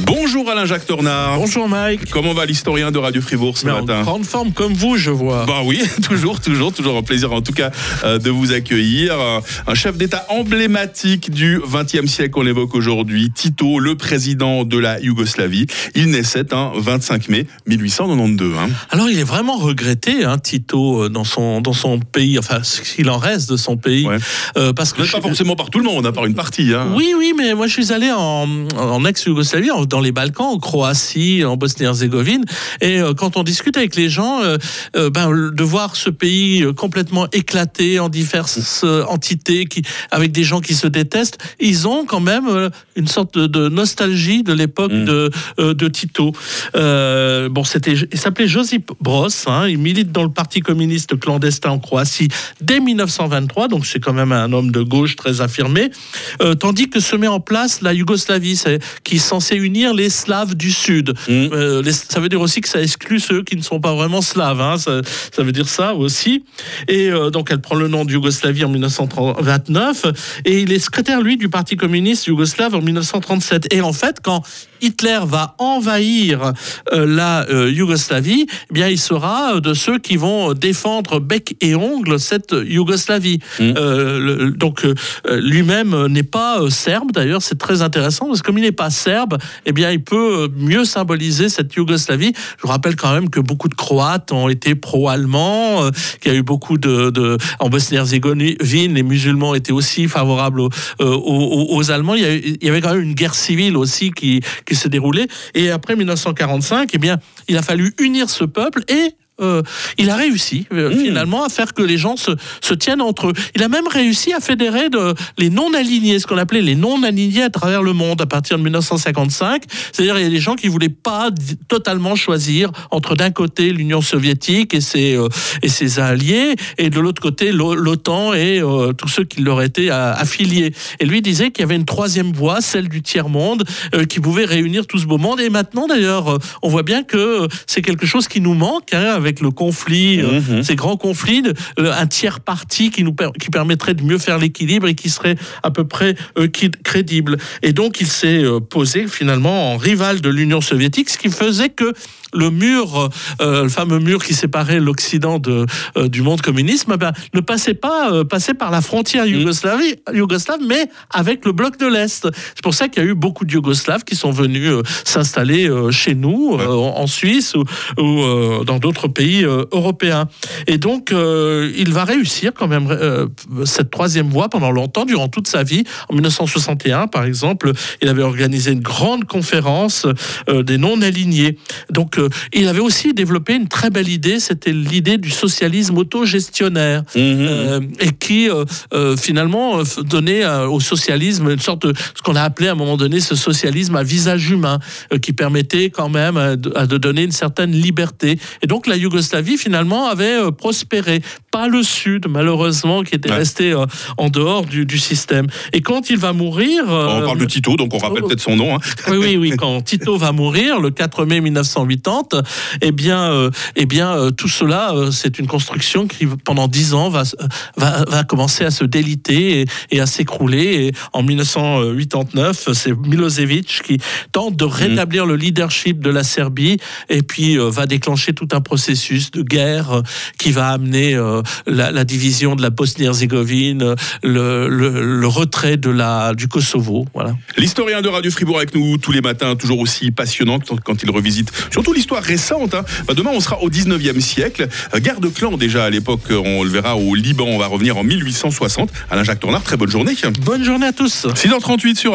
Bonjour Alain-Jacques Tornard. Bonjour Mike. Comment va l'historien de Radio Fribourg ce Mais en matin? grande forme comme vous, je vois. Bah oui, toujours, toujours, toujours un plaisir en tout cas euh, de vous accueillir. Un, chef d'État emblématique du XXe siècle qu'on évoque aujourd'hui, Tito, le président de la Yougoslavie. Il naissait un 25 mai 1892. hein. Alors il est vraiment regretté, hein, Tito, euh, dans son, dans son pays, enfin ce qu'il en reste de son pays. Ouais. Euh, parce que pas suis- forcément par tout le monde, à part une partie. Hein. Oui, oui, mais moi je suis allé en, en ex-Yougoslavie, en- dans les Balkans, en Croatie, en Bosnie-Herzégovine, et euh, quand on discute avec les gens, euh, euh, ben, de voir ce pays complètement éclaté en diverses entités, qui, avec des gens qui se détestent, ils ont quand même une sorte de, de nostalgie de l'époque Mm. de, de Tito. Euh, bon, c'était, il s'appelait Josip Broz, hein, il milite dans le Parti communiste clandestin en Croatie dès 1923, donc c'est quand même un homme de gauche très affirmé. Euh, tandis que se met en place la Yougoslavie, qui est censée unir les Slaves du Sud. Mm. Euh, les- ça veut dire aussi que ça exclut ceux qui ne sont pas vraiment slaves. hein, ça, ça veut dire ça aussi. Et euh, donc elle prend le nom de Yougoslavie en 1929 et il est secrétaire lui du Parti communiste yougoslave en 1937. Et en fait, quand Hitler va envahir euh, la Yougoslavie, eh bien il sera de ceux qui vont défendre bec et ongle cette Yougoslavie. Mm. Le- donc lui-même n'est pas serbe d'ailleurs, c'est très intéressant parce que comme il n'est pas serbe, eh bien il peut euh, mieux symboliser cette Yougoslavie. Je vous rappelle quand même que beaucoup de Croates ont été pro-allemands, euh, qu'il y a eu beaucoup de, en Bosnie-Herzégovine, les musulmans étaient aussi favorables aux, euh, Allemands. Il y avait quand même une guerre civile aussi qui, qui s'est déroulée. Et après 1945, eh bien, il a fallu unir ce peuple et euh, il a réussi euh, Mmh. finalement à faire que les gens se, se tiennent entre eux. Il a même réussi à fédérer de, les non-alignés, ce qu'on appelait les non-alignés à travers le monde à partir de 1955. C'est-à-dire il y a des gens qui voulaient pas totalement choisir entre d'un côté l'Union soviétique et ses, euh, et ses alliés et de l'autre côté l'O- l'OTAN et tous ceux qui leur étaient affiliés. Et lui disait qu'il y avait une troisième voie, celle du tiers-monde, qui pouvait réunir tout ce beau monde. Et maintenant d'ailleurs, on voit bien que c'est quelque chose qui nous manque hein, avec le conflit, euh, Mhm. ces grands conflits, euh, un tiers parti qui nous per- qui permettrait de mieux faire l'équilibre et qui serait à peu près euh, crédible. Et donc il s'est posé finalement en rival de l'Union soviétique, ce qui faisait que le mur, euh, le fameux mur qui séparait l'Occident de, euh, du monde communiste, eh ben, ne passait pas euh, passait par la frontière Yougoslavie, yougoslave, mais avec le bloc de l'Est. C'est pour ça qu'il y a eu beaucoup de Yougoslaves qui sont venus s'installer chez nous, en Suisse ou, ou, dans d'autres pays européens. Et donc, il va réussir quand même cette troisième voie pendant longtemps, durant toute sa vie. En 1961, par exemple, il avait organisé une grande conférence des non-alignés. Donc, euh, il avait aussi développé une très belle idée, c'était l'idée du socialisme autogestionnaire. Mhm. Euh, et qui euh, euh, finalement donnait au socialisme une sorte de ce qu'on a appelé à un moment donné ce socialisme à visage humain qui permettait quand même de, à de donner une certaine liberté et donc la Yougoslavie finalement avait prospéré pas le sud malheureusement qui était Ouais. resté euh, en dehors du, du système et quand il va mourir On euh, parle de Tito, donc on rappelle oh. peut-être son nom. hein. oui, oui, oui. Quand Tito va mourir le 4 mai 1980, eh bien, euh, eh bien, tout cela, c'est une construction qui, pendant dix ans, va, va, va commencer à se déliter et, et à s'écrouler. Et en 1989, c'est Milosevic qui tente de rétablir le leadership de la Serbie et puis va déclencher tout un processus de guerre qui va amener euh, la, la division de la Bosnie-Herzégovine, le, le, le retrait de la, du Kosovo. Voilà. L'historien de Radio Fribourg avec nous tous les matins, toujours aussi passionnant quand- il revisite surtout l'histoire récente. hein. Bah, demain, on sera au 19e siècle. Euh, Guerre de clan déjà à l'époque, euh, on le verra au Liban, on va revenir en 1860. Alain Jacques Tornard, très bonne journée. Bonne journée à tous. 6h38 sur